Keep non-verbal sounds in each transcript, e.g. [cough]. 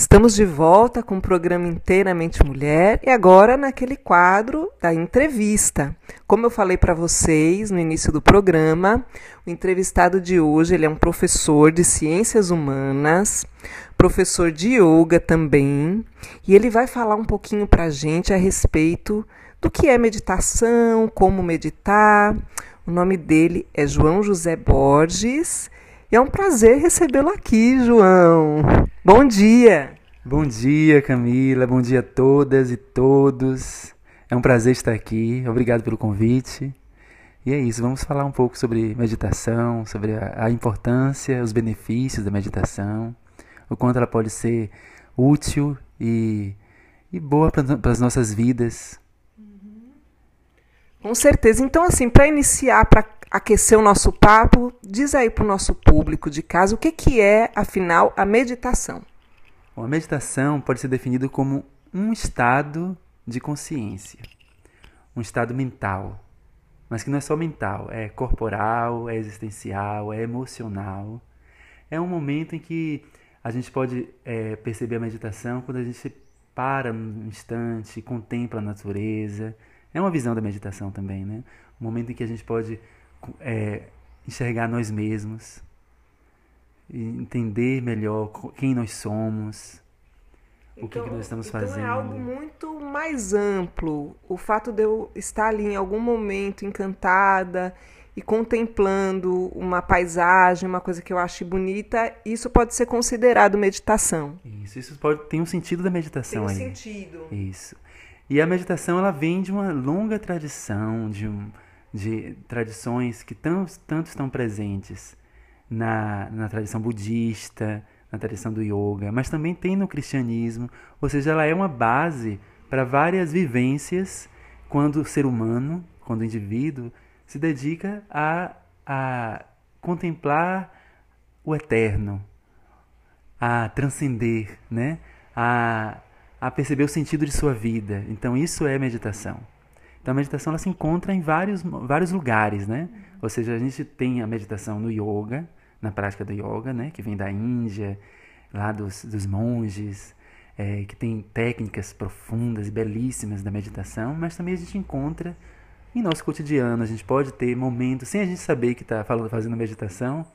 Estamos de volta com o programa Inteiramente Mulher e agora naquele quadro da entrevista. Como eu falei para vocês no início do programa, o entrevistado de hoje ele é um professor de ciências humanas, professor de yoga também, e ele vai falar um pouquinho para a gente a respeito do que é meditação, como meditar. O nome dele é João José Borges e é um prazer recebê-lo aqui, João. Bom dia. Bom dia, Camila. Bom dia a todas e todos. É um prazer estar aqui. Obrigado pelo convite. E é isso, vamos falar um pouco sobre meditação, sobre a, a importância, os benefícios da meditação, o quanto ela pode ser útil e, e boa para as nossas vidas. Com certeza. Então, assim, para iniciar, para aquecer o nosso papo, diz aí para o nosso público de casa o que, que é, afinal, a meditação. Bom, a meditação pode ser definida como um estado de consciência, um estado mental, mas que não é só mental, é corporal, é existencial, é emocional. É um momento em que a gente pode é, perceber a meditação quando a gente para um instante, contempla a natureza. É uma visão da meditação também, né? Um momento em que a gente pode é, enxergar nós mesmos, entender melhor quem nós somos, então, o que, que, então, nós estamos então fazendo. É algo muito mais amplo. O fato de eu estar ali em algum momento encantada e contemplando uma paisagem, uma coisa que eu acho bonita, isso pode ser considerado meditação. Isso, isso pode tem um sentido da meditação tem um aí. sentido. Isso. E a meditação ela vem de uma longa tradição, de um, de tradições que tanto, tanto estão presentes na, na tradição budista, na tradição do yoga, mas também tem no cristianismo, ou seja, ela é uma base para várias vivências quando o ser humano, quando o indivíduo se dedica a, a contemplar o eterno, a transcender, né? a, a perceber o sentido de sua vida. Então, isso é meditação. Então a meditação ela se encontra em vários, vários lugares, né? Ou seja, a gente tem a meditação no yoga, na prática do yoga, né? Que vem da Índia, lá dos, dos monges, é, que tem técnicas profundas e belíssimas da meditação, mas também a gente encontra em nosso cotidiano. A gente pode ter momentos, sem a gente saber que está fazendo meditação,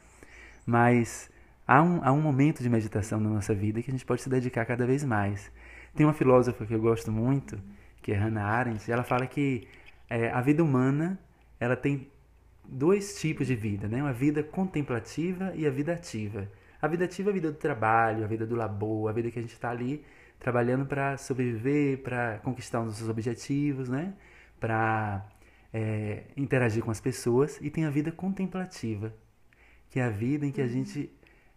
mas há um, há um momento de meditação na nossa vida que a gente pode se dedicar cada vez mais. Tem uma filósofa que eu gosto muito, que é Hannah Arendt, ela fala que é, a vida humana ela tem dois tipos de vida, né? Uma vida contemplativa e a vida ativa. A vida ativa é a vida do trabalho, a vida do labor, a vida que a gente está ali trabalhando para sobreviver, para conquistar os nossos objetivos, né? Para é, interagir com as pessoas. E tem a vida contemplativa, que é a vida em que a gente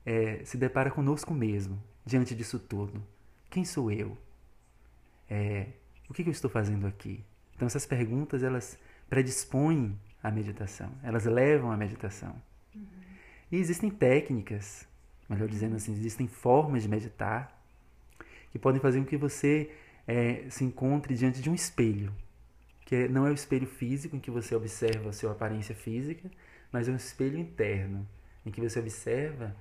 é, se depara conosco mesmo, diante disso tudo. Quem sou eu? É, o que, eu estou fazendo aqui? Então essas perguntas elas predispõem a meditação, elas levam à meditação. Uhum. E existem técnicas, melhor dizendo assim, existem formas de meditar que podem fazer com que você é, se encontre diante de um espelho, que é, não é o espelho físico em que você observa a sua aparência física, mas é um espelho interno em que você observa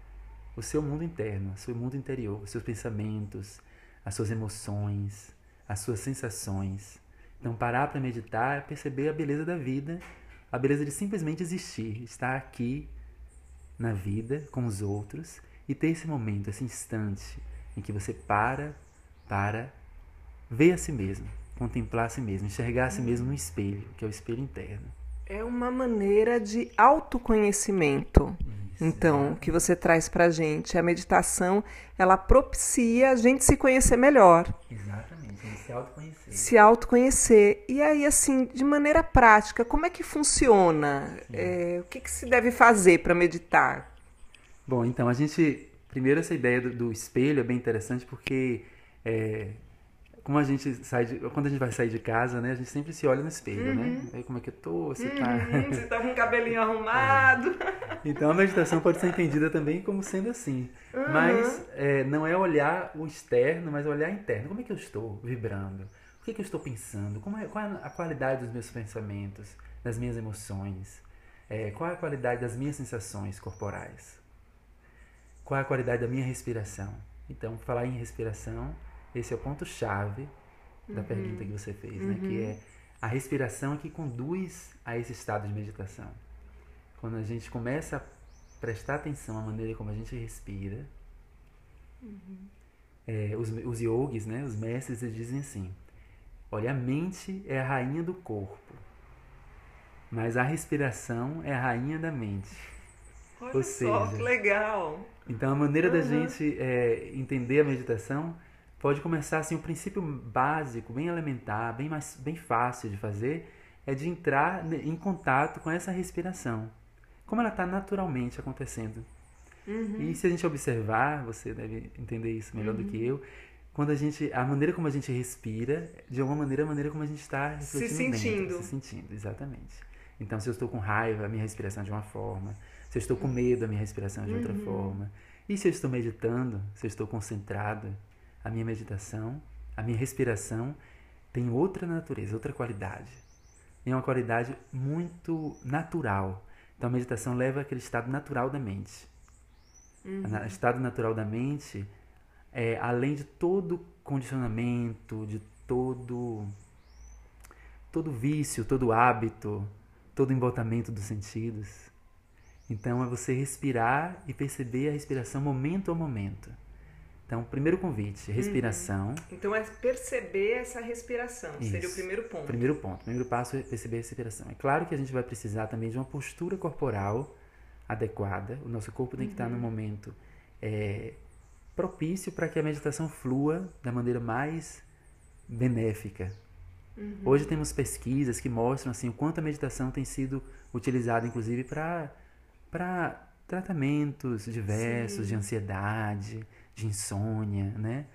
o seu mundo interno, o seu mundo interior, os seus pensamentos, as suas emoções, as suas sensações. Então, parar para meditar é perceber a beleza da vida, a beleza de simplesmente existir, estar aqui na vida com os outros e ter esse momento, esse instante em que você para para ver a si mesmo, contemplar a si mesmo, enxergar a si mesmo no espelho, que é o espelho interno. É uma maneira de autoconhecimento. Isso, então, que você traz para a gente. A meditação, ela propicia a gente se conhecer melhor. Exatamente se autoconhecer. Se autoconhecer. E aí, assim, de maneira prática, como é que funciona? É, o que, que, se deve fazer para meditar? Bom, então, a gente. Primeiro, essa ideia do, do espelho é bem interessante porque. É, como a gente sai de, quando a gente vai sair de casa, né, a gente sempre se olha no espelho, né? uhum. né? Aí como é que eu tô, você tá uhum, tá... [laughs] Você tá com o cabelinho arrumado. É. Então a meditação pode ser entendida também como sendo assim. Uhum. Mas é, não é olhar o externo, mas olhar interno. Como é que eu estou vibrando? O que, é que eu estou pensando? Como é, qual é a qualidade dos meus pensamentos, das minhas emoções? É, qual é a qualidade das minhas sensações corporais? Qual é a qualidade da minha respiração? Então, falar em respiração, esse é o ponto-chave da uhum. pergunta que você fez, uhum. né? Que uhum. é a respiração é que conduz a esse estado de meditação. Quando a gente começa a prestar atenção à maneira como a gente respira, uhum. é, os, os yogis, né, os mestres, eles dizem assim: olha, a mente é a rainha do corpo, mas a respiração é a rainha da mente. [laughs] Olha Ou seja, só, que legal! Então a maneira uhum. da gente é, entender a meditação pode começar assim, o princípio básico, bem elementar, bem mais bem fácil de fazer, é de entrar em contato com essa respiração, como ela está naturalmente acontecendo. Uhum. E se a gente observar, você deve entender isso melhor uhum. do que eu, quando a gente, a maneira como a gente respira, de alguma maneira, a maneira como a gente está se sentindo, dentro, se sentindo, exatamente. Então, se eu estou com raiva, a minha respiração é de uma forma. Se eu estou com medo, a minha respiração é de outra uhum. forma. E se eu estou meditando, se eu estou concentrado, a minha meditação, a minha respiração tem outra natureza, outra qualidade. Tem uma qualidade muito natural. Então a meditação leva aquele estado natural da mente. Uhum. O estado natural da mente é além de todo condicionamento, de todo todo vício, todo hábito, todo embotamento dos sentidos. Então é você respirar e perceber a respiração momento a momento. Então, primeiro convite, respiração. Uhum. Então, é perceber essa respiração, Isso. seria o primeiro ponto. Primeiro ponto, primeiro passo é perceber a respiração. É claro que a gente vai precisar também de uma postura corporal adequada. O nosso corpo tem que uhum. estar no momento é, propício para que a meditação flua da maneira mais benéfica. Uhum. Hoje temos pesquisas que mostram assim, o quanto a meditação tem sido utilizada, inclusive, para tratamentos diversos Sim. de ansiedade, de insônia, né?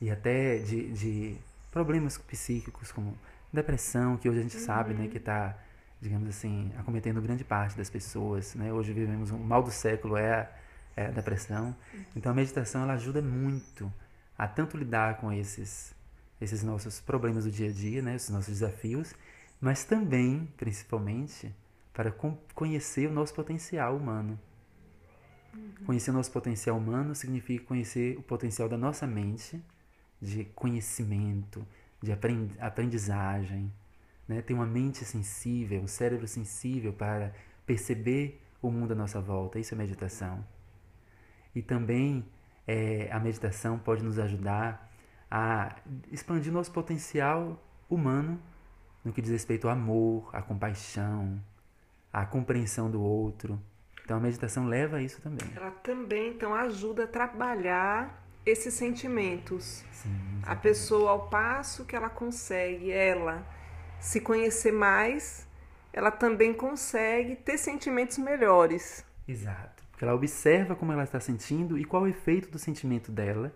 E até de, de problemas psíquicos como depressão, que hoje a gente uhum. sabe, né, que está, digamos assim, acometendo grande parte das pessoas, né? Hoje vivemos um mal do século é a, é a depressão. Uhum. Então a meditação ela ajuda muito a tanto lidar com esses esses nossos problemas do dia a dia, né, esses nossos desafios, mas também, principalmente, para conhecer o nosso potencial humano. Conhecer o nosso potencial humano significa conhecer o potencial da nossa mente, de conhecimento, de aprendizagem. Né? Ter uma mente sensível, um cérebro sensível para perceber o mundo à nossa volta. Isso é meditação. E também é, a meditação pode nos ajudar a expandir nosso potencial humano no que diz respeito ao amor, à compaixão, à compreensão do outro. Então a meditação leva a isso também. Ela também então ajuda a trabalhar esses sentimentos. Sim, a pessoa ao passo que ela consegue ela se conhecer mais, ela também consegue ter sentimentos melhores. Exato. Porque ela observa como ela está sentindo e qual o efeito do sentimento dela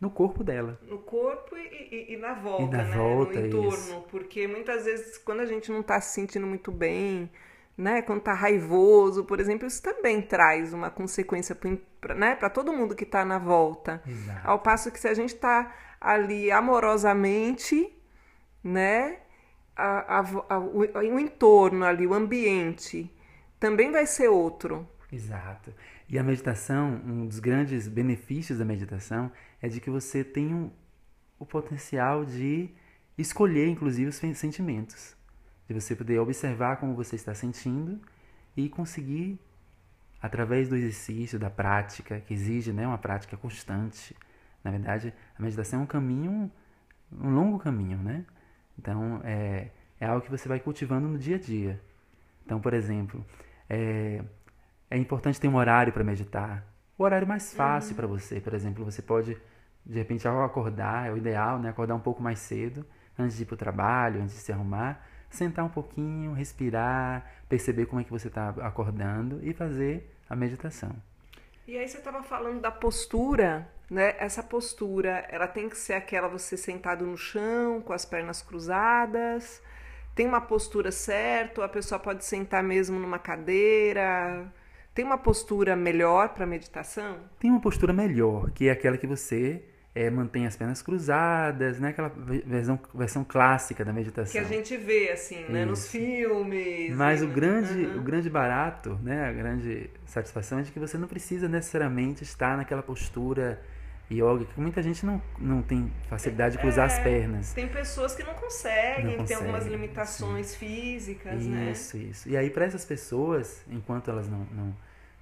no corpo dela. No corpo e, e, e na volta, e na né? Volta, no entorno. Isso. Porque muitas vezes, quando a gente não está se sentindo muito bem, né? Quando está raivoso, por exemplo, isso também traz uma consequência para né? todo mundo que está na volta. Exato. Ao passo que se a gente está ali amorosamente, né? A, a, a, o, o entorno ali, o ambiente, também vai ser outro. Exato. E a meditação, um dos grandes benefícios da meditação é de que você tem um, o potencial de escolher, inclusive, os sentimentos de você poder observar como você está sentindo e conseguir, através do exercício, da prática, que exige né, uma prática constante. Na verdade, a meditação é um caminho, um longo caminho, né? Então, é, é algo que você vai cultivando no dia a dia. Então, por exemplo, é, é importante ter um horário para meditar. O horário mais fácil uhum. para você, por exemplo, você pode, de repente, ao acordar, é o ideal, né? Acordar um pouco mais cedo, antes de ir para o trabalho, antes de se arrumar, sentar um pouquinho, respirar, perceber como é que você está acordando e fazer a meditação. E aí você estava falando da postura, né? Essa postura, ela tem que ser aquela você sentado no chão, com as pernas cruzadas. Tem uma postura certa, a pessoa pode sentar mesmo numa cadeira. Tem uma postura melhor para meditação? Tem uma postura melhor, que é aquela que você é, mantém as pernas cruzadas, né? Aquela versão, versão clássica da meditação. Que a gente vê, assim, né? Nos filmes. Mas e... o, grande, uhum. o grande barato, né? A grande satisfação é de que você não precisa necessariamente estar naquela postura yoga, que muita gente não, não tem facilidade de cruzar é, as pernas. Tem pessoas que não conseguem, Não tem algumas limitações sim. físicas, né? Isso, isso. E aí, para essas pessoas, enquanto elas não, não,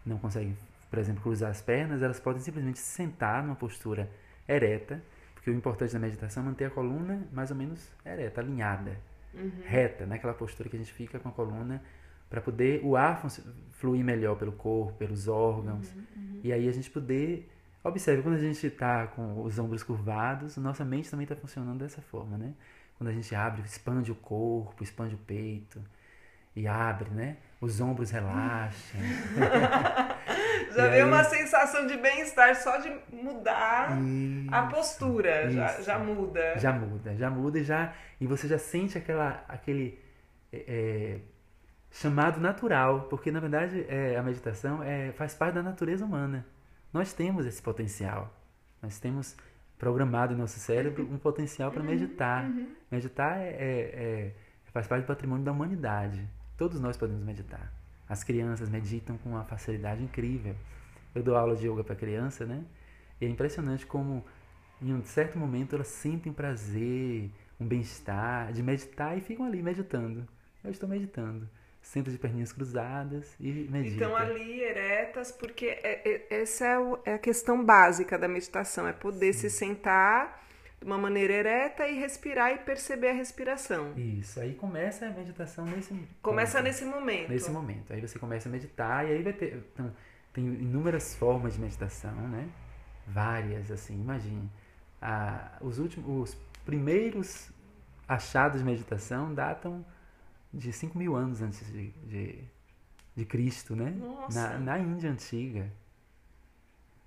não conseguem, por exemplo, cruzar as pernas, elas podem simplesmente se sentar numa postura ereta, porque o importante da meditação é manter a coluna mais ou menos ereta, alinhada, Uhum. reta, naquela postura que a gente fica com a coluna para poder o ar fluir melhor pelo corpo, pelos órgãos. Uhum, E aí a gente poder. Observe, quando a gente está com os ombros curvados, nossa mente também está funcionando dessa forma, né? Quando a gente abre, expande o corpo, expande o peito e abre, né? Os ombros relaxam. [laughs] [laughs] Já veio aí- uma sensação de bem-estar só de mudar a Isso, postura, já, isso. já muda. Já muda, já muda e já e você já sente aquela aquele é, é, chamado natural, porque na verdade é, a meditação é, faz parte da natureza humana. Nós temos esse potencial. Nós temos programado em nosso cérebro um potencial para meditar. Meditar é, é- é- faz parte do patrimônio da humanidade. Todos nós podemos meditar. As crianças meditam com uma facilidade incrível. Eu dou aula de yoga para criança, né? E é impressionante como em um certo momento elas sentem um prazer, um bem-estar de meditar e ficam ali meditando. Eu estou meditando. Sento de perninhas cruzadas e medito. Então ali eretas, porque é- é- essa é, o- é a questão básica da meditação, é poder se sentar de uma maneira ereta e respirar e perceber a respiração. Isso, aí começa a meditação nesse Começa ponto, nesse momento. nesse momento. Aí você começa a meditar e aí vai ter então, tem inúmeras formas de meditação, né? Várias assim, imagine. Ah, os últimos os primeiros achados de meditação datam de 5 mil anos antes de, de, de Cristo, né? Nossa. Na, na Índia antiga.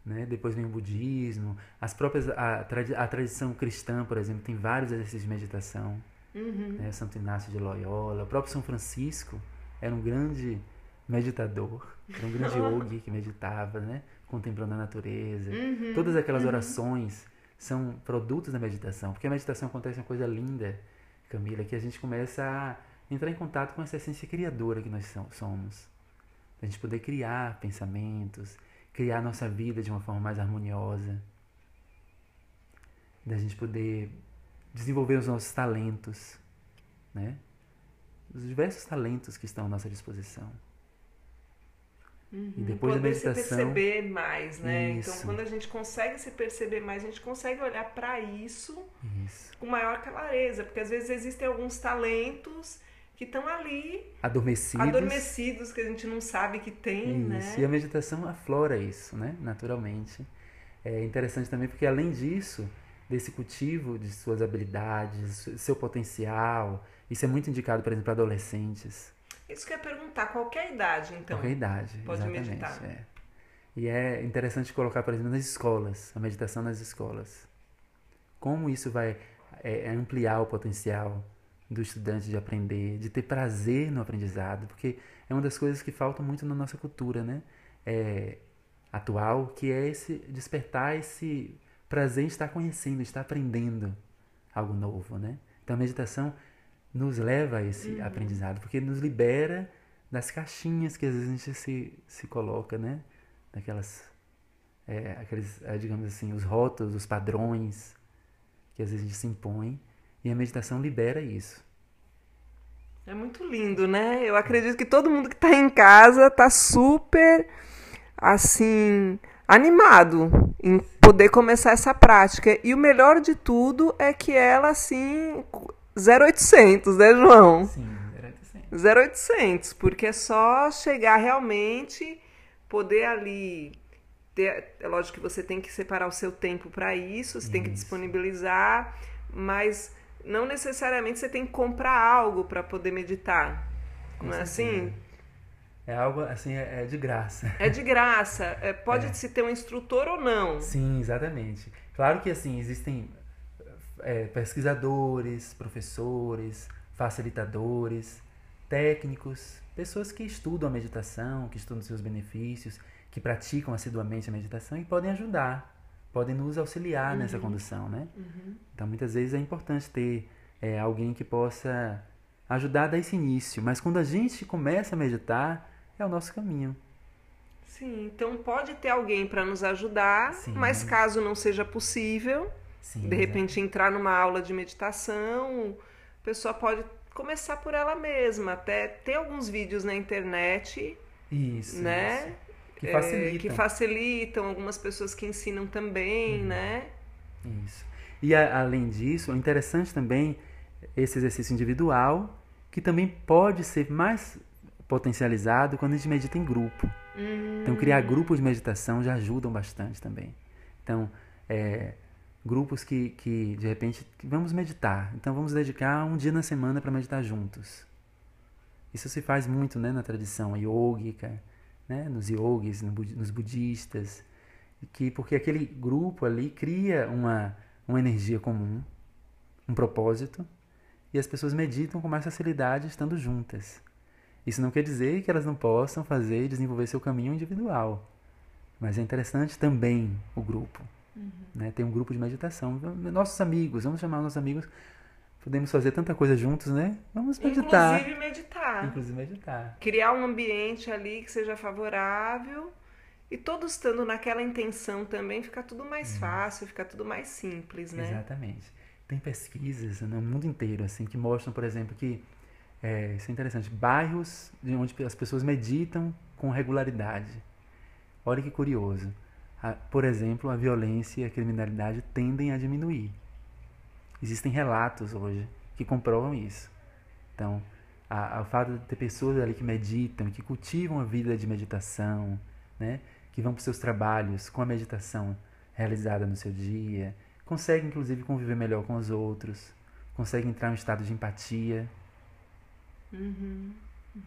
Né? Depois vem o budismo, as próprias a, tradi- a tradição cristã, por exemplo, tem vários exercícios de meditação. Uhum. né? Santo Inácio de Loyola, o próprio São Francisco era um grande meditador, era um grande [laughs] yogi que meditava, né? Contemplando a natureza. Uhum. Todas aquelas orações são produtos da meditação, porque a meditação acontece uma coisa linda, Camila, que a gente começa a entrar em contato com essa essência criadora que nós so- somos. A gente poder criar pensamentos, criar nossa vida de uma forma mais harmoniosa, da gente poder desenvolver os nossos talentos, né? Os diversos talentos que estão à nossa disposição. E depois da Poder meditação, se perceber mais, né? Então, Isso. quando a gente consegue se perceber mais, a gente consegue olhar para isso isso, com maior clareza, porque às vezes existem alguns talentos que estão ali adormecidos, adormecidos que a gente não sabe que tem, Isso, né? e a meditação aflora isso, né? Naturalmente. É interessante também porque, além disso, desse cultivo de suas habilidades, seu potencial, isso é muito indicado, por exemplo, para adolescentes, Isso que eu ia perguntar, qualquer idade, então. qualquer idade. pode exatamente, meditar. é. E é interessante colocar, por exemplo, nas escolas, a meditação nas escolas. Como isso vai é, é ampliar o potencial do estudante de aprender, de ter prazer no aprendizado, porque é uma das coisas que faltam muito na nossa cultura, né? É, atual, que é esse despertar esse prazer em estar conhecendo, estar aprendendo algo novo, né? Então a meditação nos leva a esse aprendizado, porque nos libera das caixinhas que às vezes a gente se, se coloca, né? Daquelas, é, aqueles, é, digamos assim, os rótulos, os padrões que às vezes a gente se impõe, e a meditação libera isso. É muito lindo, né? Eu acredito que todo mundo que tá em casa tá super, assim, animado em poder começar essa prática. E o melhor de tudo é que ela, assim, 0800, né, João? Sim, era assim. 0800, porque é só chegar realmente, poder ali. Ter, é lógico que você tem que separar o seu tempo para isso, você tem que Isso. disponibilizar, mas não necessariamente você tem que comprar algo para poder meditar. Com não é assim? É algo assim, é, é de graça. É de graça. É, [laughs] pode É. se ter um instrutor ou não. Sim, exatamente. Claro que assim, existem é, pesquisadores, professores, facilitadores, técnicos, pessoas que estudam a meditação, que estudam seus benefícios, que praticam assiduamente a meditação e podem ajudar, podem nos auxiliar nessa condução, né? Então, muitas vezes é importante ter é, alguém que possa ajudar a dar esse início. Mas quando a gente começa a meditar, é o nosso caminho. Sim, então pode ter alguém para nos ajudar, Sim, mas caso não seja possível, Sim, de repente entrar numa aula de meditação, a pessoa pode começar por ela mesma. Até tem alguns vídeos na internet, isso, né? Isso. Que facilitam. É, que facilitam, algumas pessoas que ensinam também, uhum. né? Isso. E a, além disso, é interessante também esse exercício individual, que também pode ser mais potencializado quando a gente medita em grupo. Uhum. Então, criar grupos de meditação já ajudam bastante também. Então, é, grupos que, que de repente vamos meditar. Então vamos dedicar um dia na semana para meditar juntos. Isso se faz muito né, na tradição yógica, né, nos yogis, nos budistas, que porque aquele grupo ali cria uma, uma energia comum, um propósito, e as pessoas meditam com mais facilidade estando juntas. Isso não quer dizer que elas não possam fazer e desenvolver seu caminho individual, mas é interessante também o grupo. Uhum. Né? Tem um grupo de meditação. Nossos amigos, vamos chamar nossos amigos. Podemos fazer tanta coisa juntos, né? Vamos meditar. Inclusive meditar. Inclusive meditar. Criar um ambiente ali que seja favorável. E todos estando naquela intenção também, fica tudo mais uhum. fácil, fica tudo mais simples, né? Exatamente. Tem pesquisas no mundo inteiro, assim, que mostram, por exemplo, que é, isso é interessante, bairros de onde as pessoas meditam com regularidade. Olha que curioso a, por exemplo, a violência e a criminalidade tendem a diminuir. Existem relatos hoje que comprovam isso. Então, a, a, o fato de ter pessoas ali que meditam, que cultivam a vida de meditação, né, que vão para os seus trabalhos com a meditação realizada no seu dia, conseguem inclusive conviver melhor com os outros, conseguem entrar em um estado de empatia, uhum.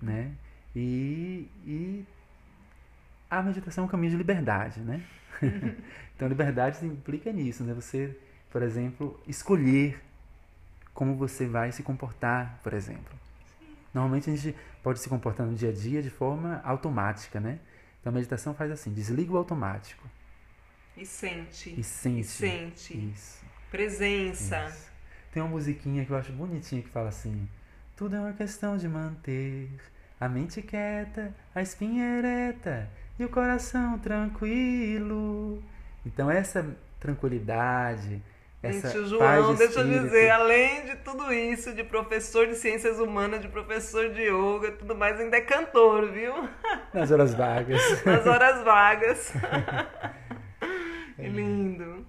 né? E, e a meditação é um caminho de liberdade, né? [laughs] então, liberdade implica nisso, né? Você, por exemplo, escolher como você vai se comportar, por exemplo. Normalmente a gente pode se comportar no dia a dia de forma automática, né? Então a meditação faz assim, desliga o automático. E sente. E sente. E sente. Isso. Presença. Isso. Tem uma musiquinha que eu acho bonitinha que fala assim: Tudo é uma questão de manter a mente quieta, a espinha ereta e o coração tranquilo. Então essa tranquilidade, essa Gente, o João, de deixa eu dizer, além de tudo isso, de professor de ciências humanas, de professor de yoga, tudo mais, ainda é cantor, viu? [laughs] Nas horas vagas. Nas horas vagas. [laughs] que lindo.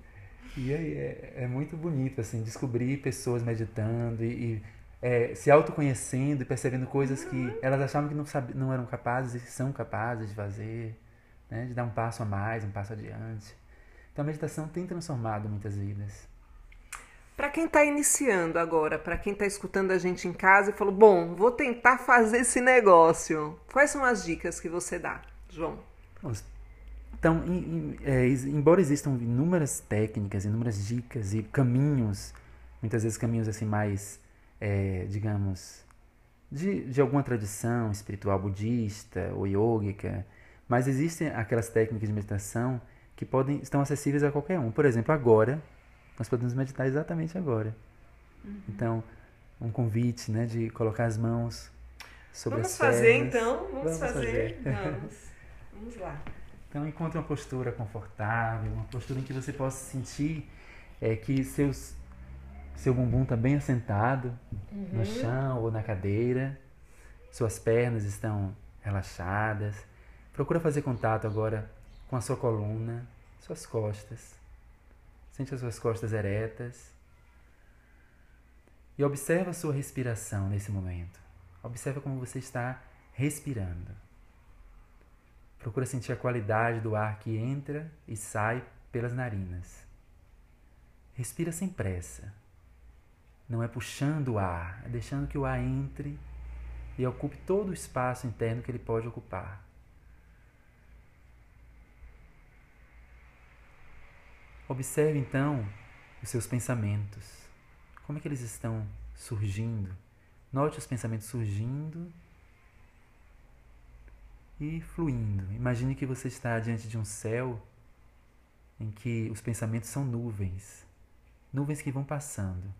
E aí é, é, muito bonito, assim, descobrir pessoas meditando e, e é, se autoconhecendo e percebendo coisas que uhum. elas achavam que não, sabe, não eram capazes e são capazes de fazer, né? de dar um passo a mais, um passo adiante. Então a meditação tem transformado muitas vidas. Para quem está iniciando agora, para quem está escutando a gente em casa e falou: Bom, vou tentar fazer esse negócio. Quais são as dicas que você dá, João? Então, em, em, é, embora existam inúmeras técnicas, inúmeras dicas e caminhos, muitas vezes caminhos assim mais é, digamos, de, de alguma tradição espiritual budista ou yógica, mas existem aquelas técnicas de meditação que podem estão acessíveis a qualquer um. Por exemplo, agora nós podemos meditar exatamente agora. Uhum. Então, um convite, né, de colocar as mãos sobre vamos as fazer, pernas. então, vamos, vamos fazer, fazer. [laughs] Vamos. vamos lá. Então, encontre uma postura confortável, uma postura em que você possa sentir é, que seus seu bumbum está bem assentado uhum. no chão ou na cadeira. Suas pernas estão relaxadas. Procura fazer contato agora com a sua coluna, suas costas. Sente as suas costas eretas. E observa a sua respiração nesse momento. Observa como você está respirando. Procura sentir a qualidade do ar que entra e sai pelas narinas. Respira sem pressa. Não é puxando o ar, é deixando que o ar entre e ocupe todo o espaço interno que ele pode ocupar. Observe então os seus pensamentos. Como é que eles estão surgindo? Note os pensamentos surgindo e fluindo. Imagine que você está diante de um céu em que os pensamentos são nuvens, nuvens que vão passando.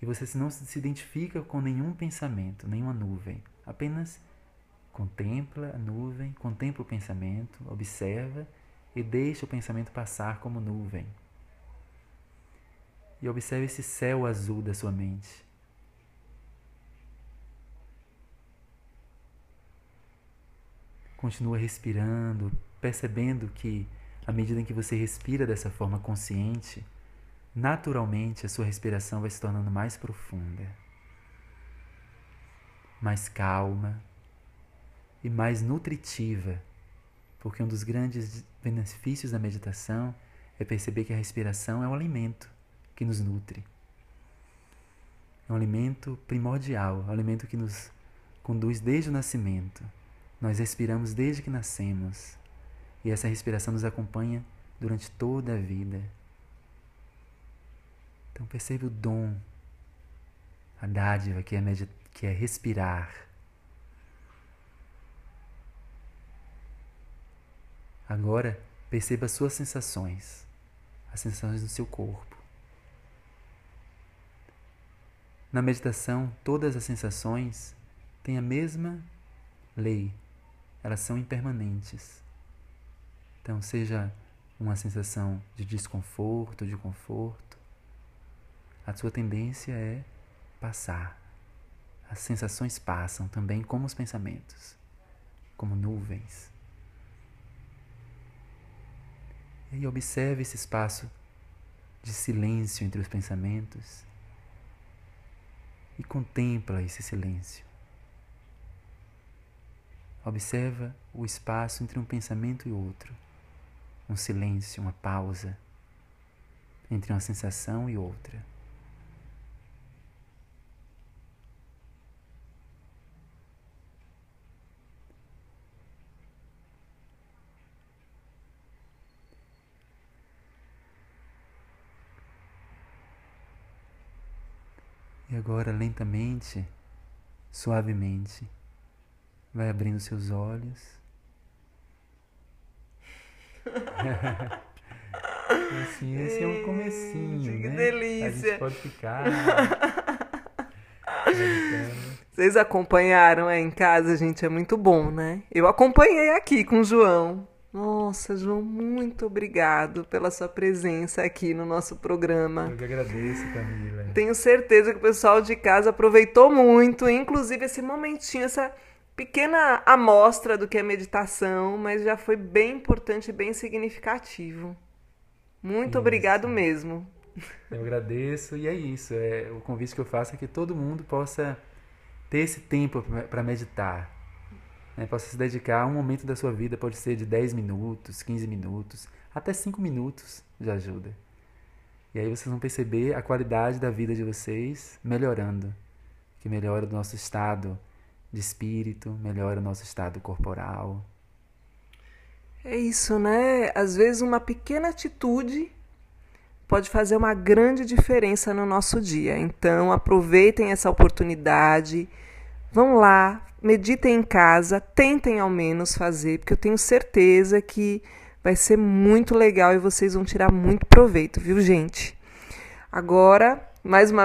E você não se identifica com nenhum pensamento, nenhuma nuvem. Apenas Contempla a nuvem, contempla o pensamento, observa e deixa o pensamento passar como nuvem. E observe esse céu azul da sua mente. Continua respirando, percebendo que à medida em que você respira dessa forma consciente, naturalmente a sua respiração vai se tornando mais profunda, mais calma e mais nutritiva, porque um dos grandes benefícios da meditação é perceber que a respiração é um alimento que nos nutre. É um alimento primordial, é um alimento que nos conduz desde o nascimento. Nós respiramos desde que nascemos e essa respiração nos acompanha durante toda a vida. Então percebe o dom, a dádiva que é, que é respirar. Agora perceba as suas sensações, as sensações do seu corpo. Na meditação, todas as sensações têm a mesma lei, elas são impermanentes. Então, seja uma sensação de desconforto, de conforto, a sua tendência é passar. As sensações passam também como os pensamentos, como nuvens. E observe esse espaço de silêncio entre os pensamentos e contempla esse silêncio. Observa o espaço entre um pensamento e outro, um silêncio, uma pausa entre uma sensação e outra. Agora, lentamente, suavemente, vai abrindo seus olhos. [laughs] assim, esse é um comecinho, que né? delícia. A gente pode ficar. [laughs] Vocês acompanharam aí em casa, gente, é muito bom, né? Eu acompanhei aqui com o João. Nossa, João, muito obrigado pela sua presença aqui no nosso programa. Eu que agradeço, Camila. Tenho certeza que o pessoal de casa aproveitou muito, inclusive esse momentinho, essa pequena amostra do que é meditação, mas já foi bem importante e bem significativo. Muito isso. obrigado mesmo. Eu agradeço e é isso. É, o convite que eu faço é que todo mundo possa ter esse tempo para meditar né, se dedicar a um momento da sua vida, pode ser de 10 minutos, 15 minutos, até 5 minutos de ajuda. E aí vocês vão perceber a qualidade da vida de vocês melhorando, que melhora o nosso estado de espírito, melhora o nosso estado corporal. É isso, né? Às vezes uma pequena atitude pode fazer uma grande diferença no nosso dia. Então, aproveitem essa oportunidade. Vão lá, meditem em casa, tentem ao menos fazer, porque eu tenho certeza que vai ser muito legal e vocês vão tirar muito proveito, viu, gente? Agora, mais uma